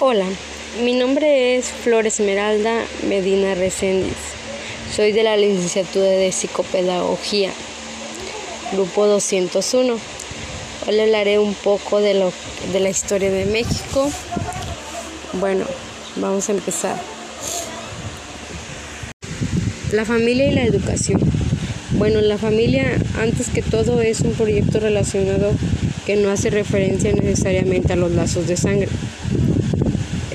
Hola, mi nombre es Flor Esmeralda Medina Reséndiz. Soy de la licenciatura de Psicopedagogía, grupo 201. Hoy hablaré un poco de, lo, de la historia de México. Bueno, vamos a empezar. La familia y la educación. Bueno, la familia antes que todo es un proyecto relacionado que no hace referencia necesariamente a los lazos de sangre.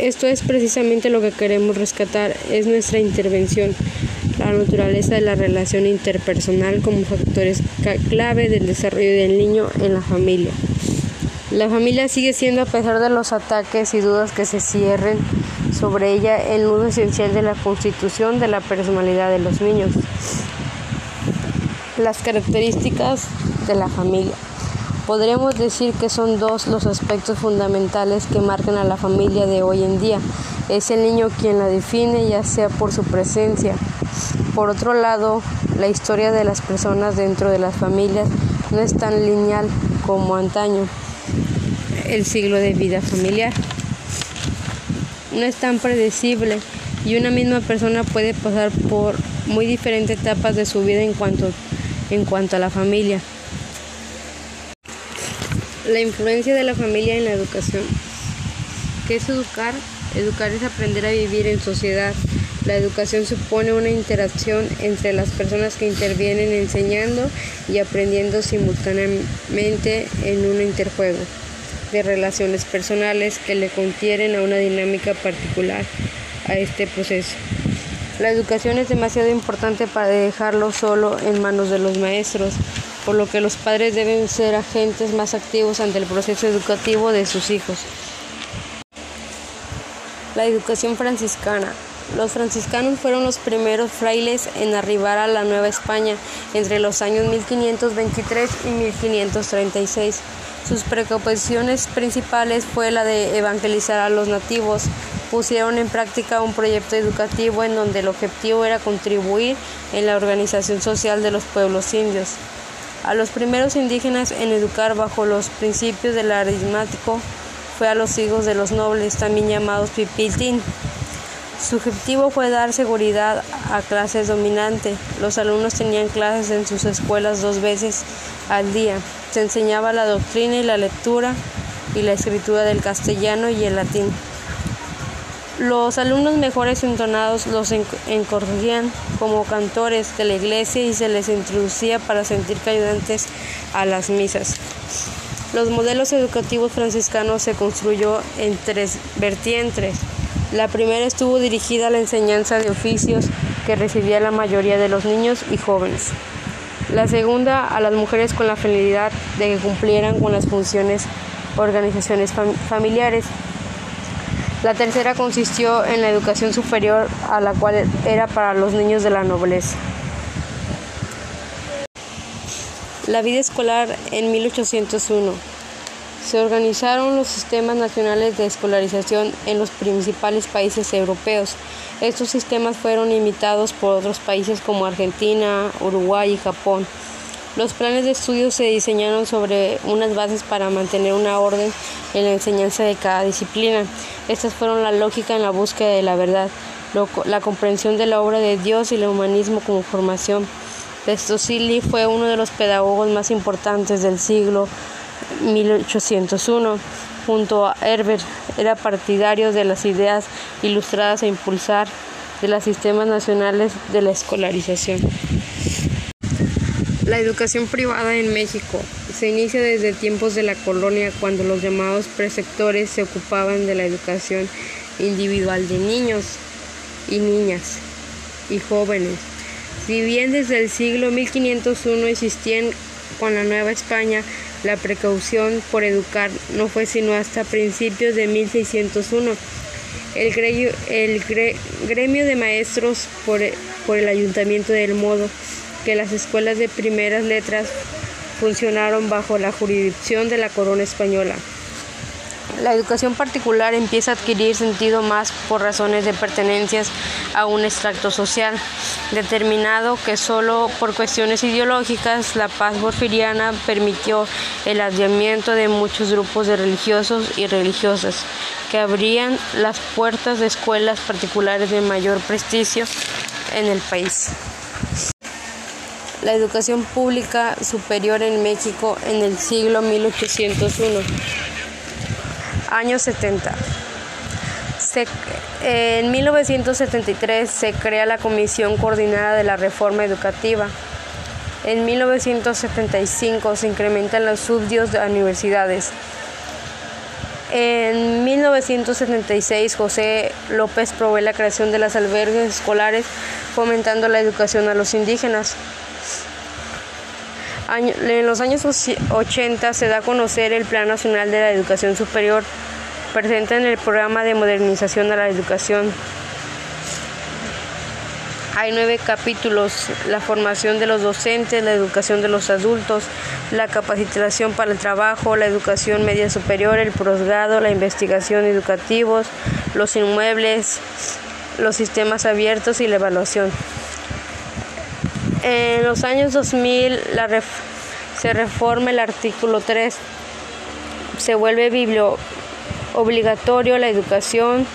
Esto es precisamente lo que queremos rescatar, es nuestra intervención, la naturaleza de la relación interpersonal como factores clave del desarrollo del niño en la familia. La familia sigue siendo, a pesar de los ataques y dudas que se cierren sobre ella, el nudo esencial de la constitución de la personalidad de los niños. Las características de la familia. Podríamos decir que son dos los aspectos fundamentales que marcan a la familia de hoy en día. Es el niño quien la define, ya sea por su presencia. Por otro lado, la historia de las personas dentro de las familias no es tan lineal como antaño. El siglo de vida familiar no es tan predecible y una misma persona puede pasar por muy diferentes etapas de su vida en cuanto en cuanto a la familia. La influencia de la familia en la educación. ¿Qué es educar? Educar es aprender a vivir en sociedad. La educación supone una interacción entre las personas que intervienen enseñando y aprendiendo simultáneamente en un interjuego de relaciones personales que le confieren a una dinámica particular a este proceso. La educación es demasiado importante para dejarlo solo en manos de los maestros, por lo que los padres deben ser agentes más activos ante el proceso educativo de sus hijos. La educación franciscana. Los franciscanos fueron los primeros frailes en arribar a la Nueva España entre los años 1523 y 1536. Sus preocupaciones principales fue la de evangelizar a los nativos, pusieron en práctica un proyecto educativo en donde el objetivo era contribuir en la organización social de los pueblos indios. A los primeros indígenas en educar bajo los principios del aritmático fue a los hijos de los nobles, también llamados pipiltín. Su objetivo fue dar seguridad a clases dominantes. Los alumnos tenían clases en sus escuelas dos veces al día. Se enseñaba la doctrina y la lectura y la escritura del castellano y el latín. Los alumnos mejores entonados los encorrían como cantores de la iglesia y se les introducía para sentir ayudantes a las misas. Los modelos educativos franciscanos se construyó en tres vertientes. La primera estuvo dirigida a la enseñanza de oficios que recibía la mayoría de los niños y jóvenes. La segunda a las mujeres con la finalidad de que cumplieran con las funciones organizaciones familiares la tercera consistió en la educación superior, a la cual era para los niños de la nobleza. La vida escolar en 1801. Se organizaron los sistemas nacionales de escolarización en los principales países europeos. Estos sistemas fueron imitados por otros países como Argentina, Uruguay y Japón. Los planes de estudio se diseñaron sobre unas bases para mantener una orden en la enseñanza de cada disciplina. Estas fueron la lógica en la búsqueda de la verdad, la comprensión de la obra de Dios y el humanismo como formación. Pestosili fue uno de los pedagogos más importantes del siglo 1801. Junto a Herbert, era partidario de las ideas ilustradas a impulsar de los sistemas nacionales de la escolarización. La educación privada en México se inicia desde tiempos de la colonia cuando los llamados preceptores se ocupaban de la educación individual de niños y niñas y jóvenes. Si bien desde el siglo 1501 existían con la Nueva España, la precaución por educar no fue sino hasta principios de 1601. El gremio, de maestros por, por el ayuntamiento del modo que las escuelas de primeras letras funcionaron bajo la jurisdicción de la corona española. La educación particular empieza a adquirir sentido más por razones de pertenencias a un extracto social determinado que solo por cuestiones ideológicas la paz porfiriana permitió el adiamiento de muchos grupos de religiosos y religiosas que abrían las puertas de escuelas particulares de mayor prestigio en el país. La educación pública superior en México en el siglo 1801 años 70. en 1973 se crea la Comisión Coordinada de la Reforma Educativa. En 1975 se incrementan los subsidios de universidades. En 1976 José López probó la creación de las albergues escolares fomentando la educación a los indígenas. En los años 80 se da a conocer el Plan Nacional de la Educación Superior, presente en el programa de modernización de la educación. Hay nueve capítulos, la formación de los docentes, la educación de los adultos, la capacitación para el trabajo, la educación media superior, el posgrado, la investigación educativos, los inmuebles, los sistemas abiertos y la evaluación. En los años 2000 se reforma el artículo 3, se vuelve biblio obligatorio la educación,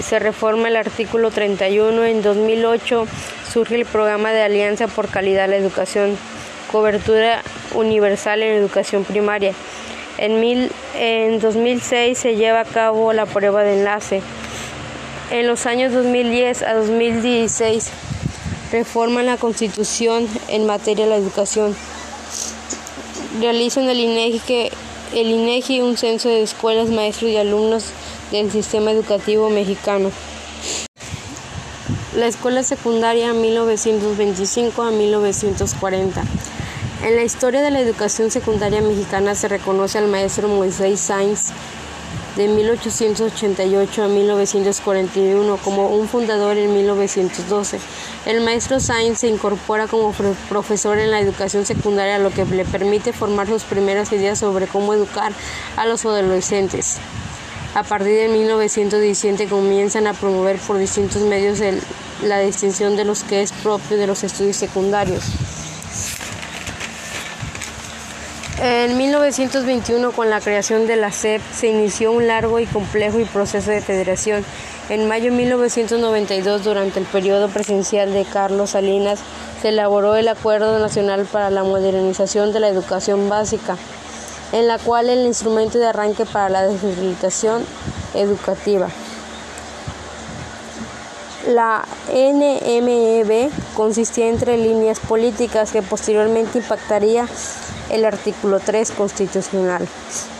se reforma el artículo 31, en 2008 surge el programa de Alianza por Calidad de la Educación, cobertura universal en educación primaria. En, en 2006 se lleva a cabo la prueba de enlace. En los años 2010 a 2016 reforman la Constitución en materia de la educación. Realizan el INEGI, el INEGI un censo de escuelas, maestros y alumnos del sistema educativo mexicano. La escuela secundaria 1925 a 1940. En la historia de la educación secundaria mexicana se reconoce al maestro Moisés Sainz de 1888 a 1941 como un fundador en 1912. El maestro Sainz se incorpora como profesor en la educación secundaria, lo que le permite formar sus primeras ideas sobre cómo educar a los adolescentes. A partir de 1917 comienzan a promover por distintos medios la distinción de los que es propio de los estudios secundarios. En 1921, con la creación de la SEP, se inició un largo y complejo proceso de federación. En mayo de 1992, durante el periodo presidencial de Carlos Salinas, se elaboró el Acuerdo Nacional para la Modernización de la Educación Básica, en la cual el instrumento de arranque para la descentralización educativa. La NMEB consistía entre líneas políticas que posteriormente impactaría el artículo 3 constitucional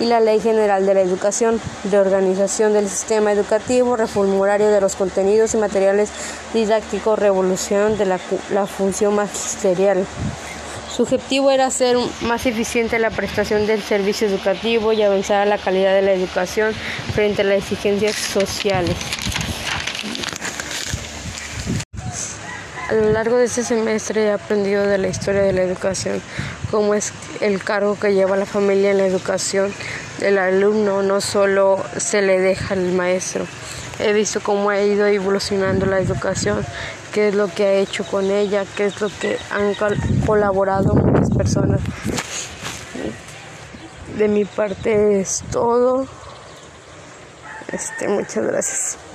y la Ley General de la Educación, de organización del sistema educativo, reformulario de los contenidos y materiales didácticos, revolución de la, la función magisterial. Su objetivo era hacer más eficiente la prestación del servicio educativo y avanzar a la calidad de la educación frente a las exigencias sociales. A lo largo de este semestre he aprendido de la historia de la educación, cómo es el cargo que lleva la familia en la educación del alumno, no solo se le deja al maestro. He visto cómo ha ido evolucionando la educación, qué es lo que ha hecho con ella, qué es lo que han colaborado muchas personas. De mi parte es todo. Este, muchas gracias.